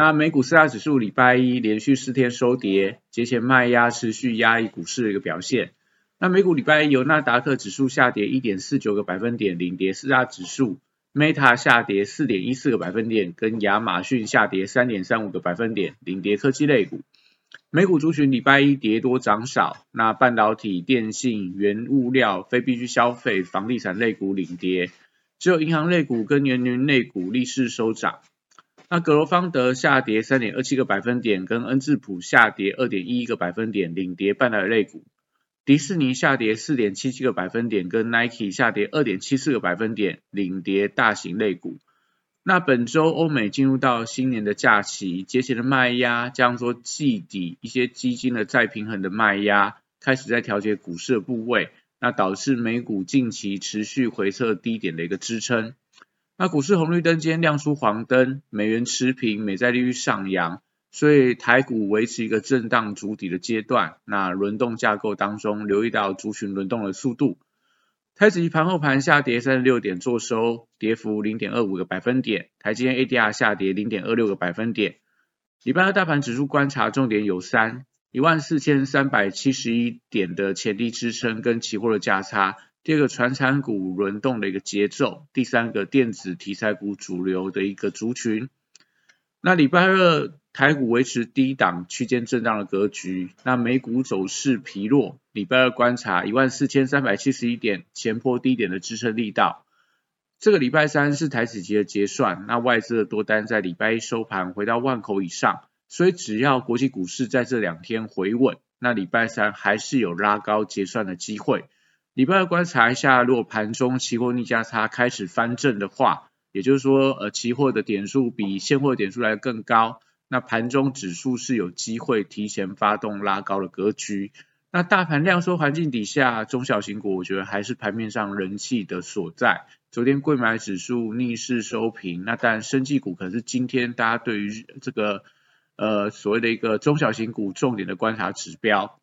那美股四大指数礼拜一连续四天收跌，节前卖压持续压抑股市的一个表现。那美股礼拜一由纳达克指数下跌一点四九个百分点领跌四大指数，Meta 下跌四点一四个百分点，跟亚马逊下跌三点三五个百分点领跌科技类股。美股族群礼拜一跌多涨少，那半导体、电信、原物料、非必需消费、房地产类股领跌，只有银行类股跟原云类股逆势收涨。那格罗方德下跌三点二七个百分点，跟恩智浦下跌二点一一个百分点领跌半导体类股。迪士尼下跌四点七七个百分点，跟 Nike 下跌二点七四个百分点领跌大型类股。那本周欧美进入到新年的假期，节前的卖压，加上说季底一些基金的再平衡的卖压，开始在调节股市的部位，那导致美股近期持续回测低点的一个支撑。那股市红绿灯今天亮出黄灯，美元持平，美债利率上扬，所以台股维持一个震荡主底的阶段。那轮动架构当中，留意到族群轮动的速度。台指期盘后盘下跌三十六点，做收跌幅零点二五个百分点。台积电 ADR 下跌零点二六个百分点。礼拜二大盘指数观察重点有三：一万四千三百七十一点的前低支撑跟期货的价差；第二个传产股轮动的一个节奏；第三个电子题材股主流的一个族群。那礼拜二。台股维持低档区间震荡的格局，那美股走势疲弱。礼拜二观察一万四千三百七十一点前破低点的支撑力道。这个礼拜三是台子期的结算，那外资的多单在礼拜一收盘回到万口以上，所以只要国际股市在这两天回稳，那礼拜三还是有拉高结算的机会。礼拜二观察一下，如果盘中期货逆价差开始翻正的话，也就是说，呃，期货的点数比现货点数来的更高。那盘中指数是有机会提前发动拉高的格局。那大盘量缩环境底下，中小型股我觉得还是盘面上人气的所在。昨天贵买指数逆势收平，那当然生技股可是今天大家对于这个呃所谓的一个中小型股重点的观察指标。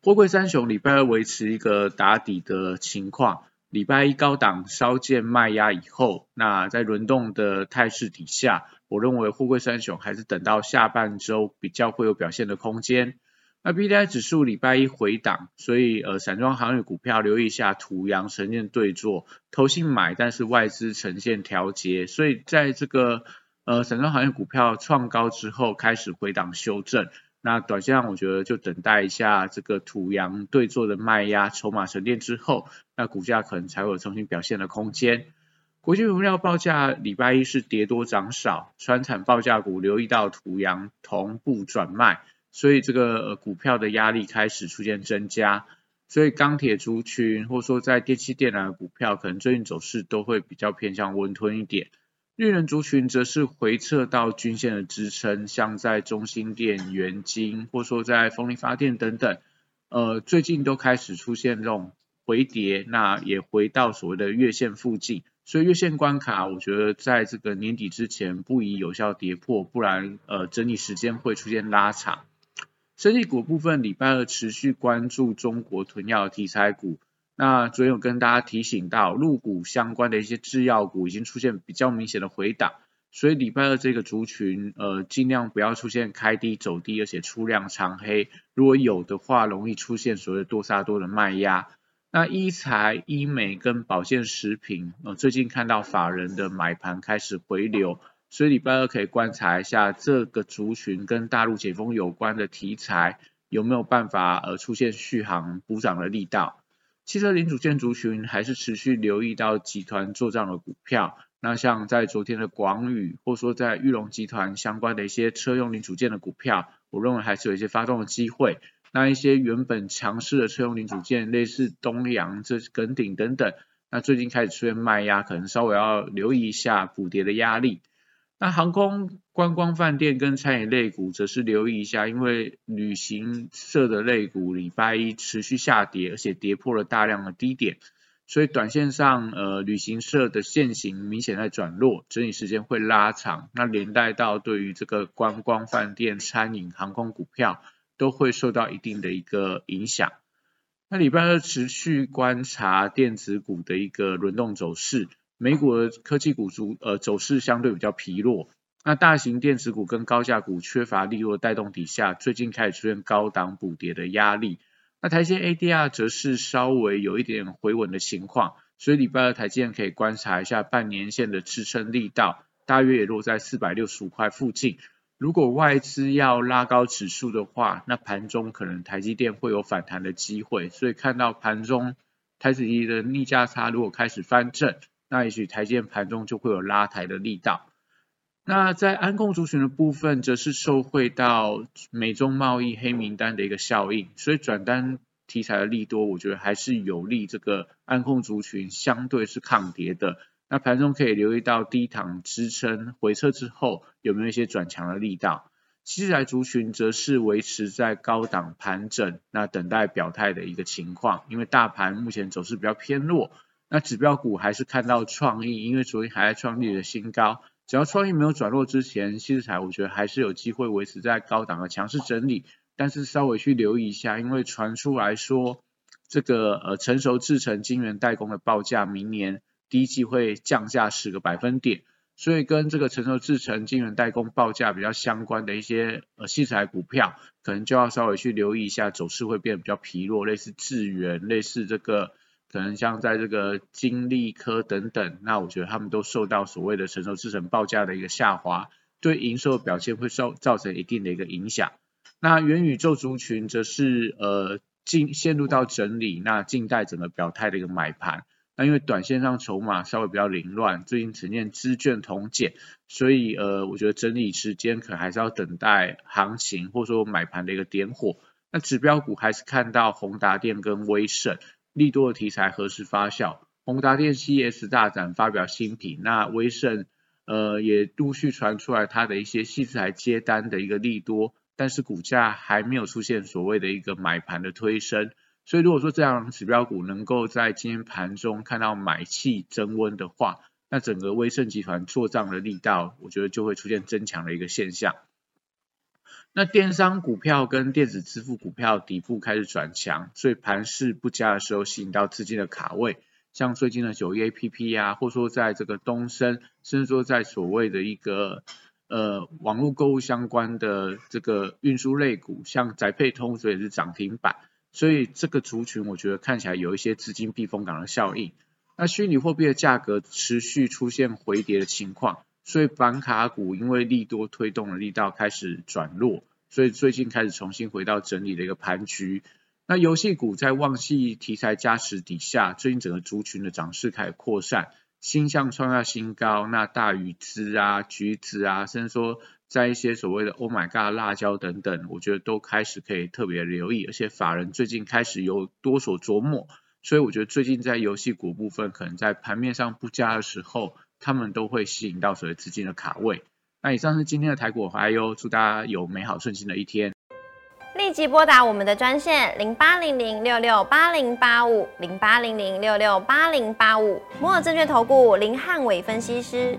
货柜三雄礼拜二维持一个打底的情况，礼拜一高档稍见卖压以后，那在轮动的态势底下。我认为货柜三雄还是等到下半周比较会有表现的空间。那 B D I 指数礼拜一回档，所以呃散装航运股票留意一下土洋呈现对坐，投信买，但是外资呈现调节，所以在这个呃散装航运股票创高之后开始回档修正。那短线上我觉得就等待一下这个土洋对坐的卖压筹码沉淀之后，那股价可能才会有重新表现的空间。国际原料报价礼拜一是跌多涨少，川产报价股留意到土洋同步转卖，所以这个股票的压力开始出现增加，所以钢铁族群或说在电气电缆的股票，可能最近走势都会比较偏向温吞一点。绿能族群则是回撤到均线的支撑，像在中心电、元晶，或说在风力发电等等，呃，最近都开始出现这种回跌，那也回到所谓的月线附近。所以月线关卡，我觉得在这个年底之前不宜有效跌破，不然呃整理时间会出现拉长。生技股部分，礼拜二持续关注中国囤药题材股。那昨天有跟大家提醒到，入股相关的一些制药股已经出现比较明显的回档，所以礼拜二这个族群呃尽量不要出现开低走低，而且出量长黑，如果有的话，容易出现所谓多杀多的卖压。那医材、医美跟保健食品，呃，最近看到法人的买盘开始回流，所以礼拜二可以观察一下这个族群跟大陆解封有关的题材有没有办法呃出现续航补涨的力道。汽车零组件族群还是持续留意到集团做账的股票，那像在昨天的广宇，或说在玉龙集团相关的一些车用零组件的股票，我认为还是有一些发动的机会。那一些原本强势的车用零组件，类似东阳、这耿鼎等等，那最近开始出现卖压，可能稍微要留意一下补跌的压力。那航空、观光、饭店跟餐饮类股则是留意一下，因为旅行社的类股礼拜一持续下跌，而且跌破了大量的低点，所以短线上呃旅行社的线型明显在转弱，整理时间会拉长，那连带到对于这个观光、饭店、餐饮、航空股票都会受到一定的一个影响。那礼拜二持续观察电子股的一个轮动走势。美股的科技股主呃走势相对比较疲弱，那大型电子股跟高价股缺乏利落带动底下，最近开始出现高档补跌的压力。那台积 ADR 则是稍微有一点回稳的情况，所以礼拜二台积电可以观察一下半年线的支撑力道，大约也落在四百六十五块附近。如果外资要拉高指数的话，那盘中可能台积电会有反弹的机会，所以看到盘中台子一的逆价差如果开始翻正。那也许台积电盘中就会有拉抬的力道。那在安控族群的部分，则是受惠到美中贸易黑名单的一个效应，所以转单题材的利多，我觉得还是有利这个安控族群相对是抗跌的。那盘中可以留意到低档支撑回撤之后，有没有一些转强的力道？七材族群则是维持在高档盘整，那等待表态的一个情况，因为大盘目前走势比较偏弱。那指标股还是看到创意，因为昨天还在创立的新高，只要创意没有转弱之前，新材我觉得还是有机会维持在高档的强势整理，但是稍微去留意一下，因为传出来说这个呃成熟制成晶圆代工的报价明年第一季会降价十个百分点，所以跟这个成熟制成晶圆代工报价比较相关的一些呃细材股票，可能就要稍微去留意一下走势会变得比较疲弱，类似智源，类似这个。可能像在这个金利科等等，那我觉得他们都受到所谓的成熟制成报价的一个下滑，对营收表现会受造成一定的一个影响。那元宇宙族群则是呃进陷入到整理，那静待整个表态的一个买盘。那因为短线上筹码稍微比较凌乱，最近呈现资券同减，所以呃我觉得整理时间可能还是要等待行情或者说买盘的一个点火。那指标股还是看到宏达电跟威盛。利多的题材何时发酵？宏达电 CS 大展发表新品，那威盛呃也陆续传出来它的一些细材接单的一个利多，但是股价还没有出现所谓的一个买盘的推升，所以如果说这样指标股能够在今天盘中看到买气增温的话，那整个威盛集团做账的力道，我觉得就会出现增强的一个现象。那电商股票跟电子支付股票底部开始转强，所以盘势不佳的时候吸引到资金的卡位，像最近的九一 A P P 啊，或说在这个东升，甚至说在所谓的一个呃网络购物相关的这个运输类股，像宅配通，所以是涨停板，所以这个族群我觉得看起来有一些资金避风港的效应。那虚拟货币的价格持续出现回跌的情况。所以板卡股因为利多推动的力道开始转弱，所以最近开始重新回到整理的一个盘局。那游戏股在旺季题材加持底下，最近整个族群的涨势开始扩散，新向创下新高。那大鱼资啊、橘子啊，甚至说在一些所谓的 Oh my God 辣椒等等，我觉得都开始可以特别留意，而且法人最近开始有多所琢磨。所以我觉得最近在游戏股部分，可能在盘面上不佳的时候。他们都会吸引到所谓资金的卡位。那以上是今天的台股华优，祝大家有美好顺心的一天。立即拨打我们的专线零八零零六六八零八五零八零零六六八零八五摩尔证券投顾林汉伟分析师。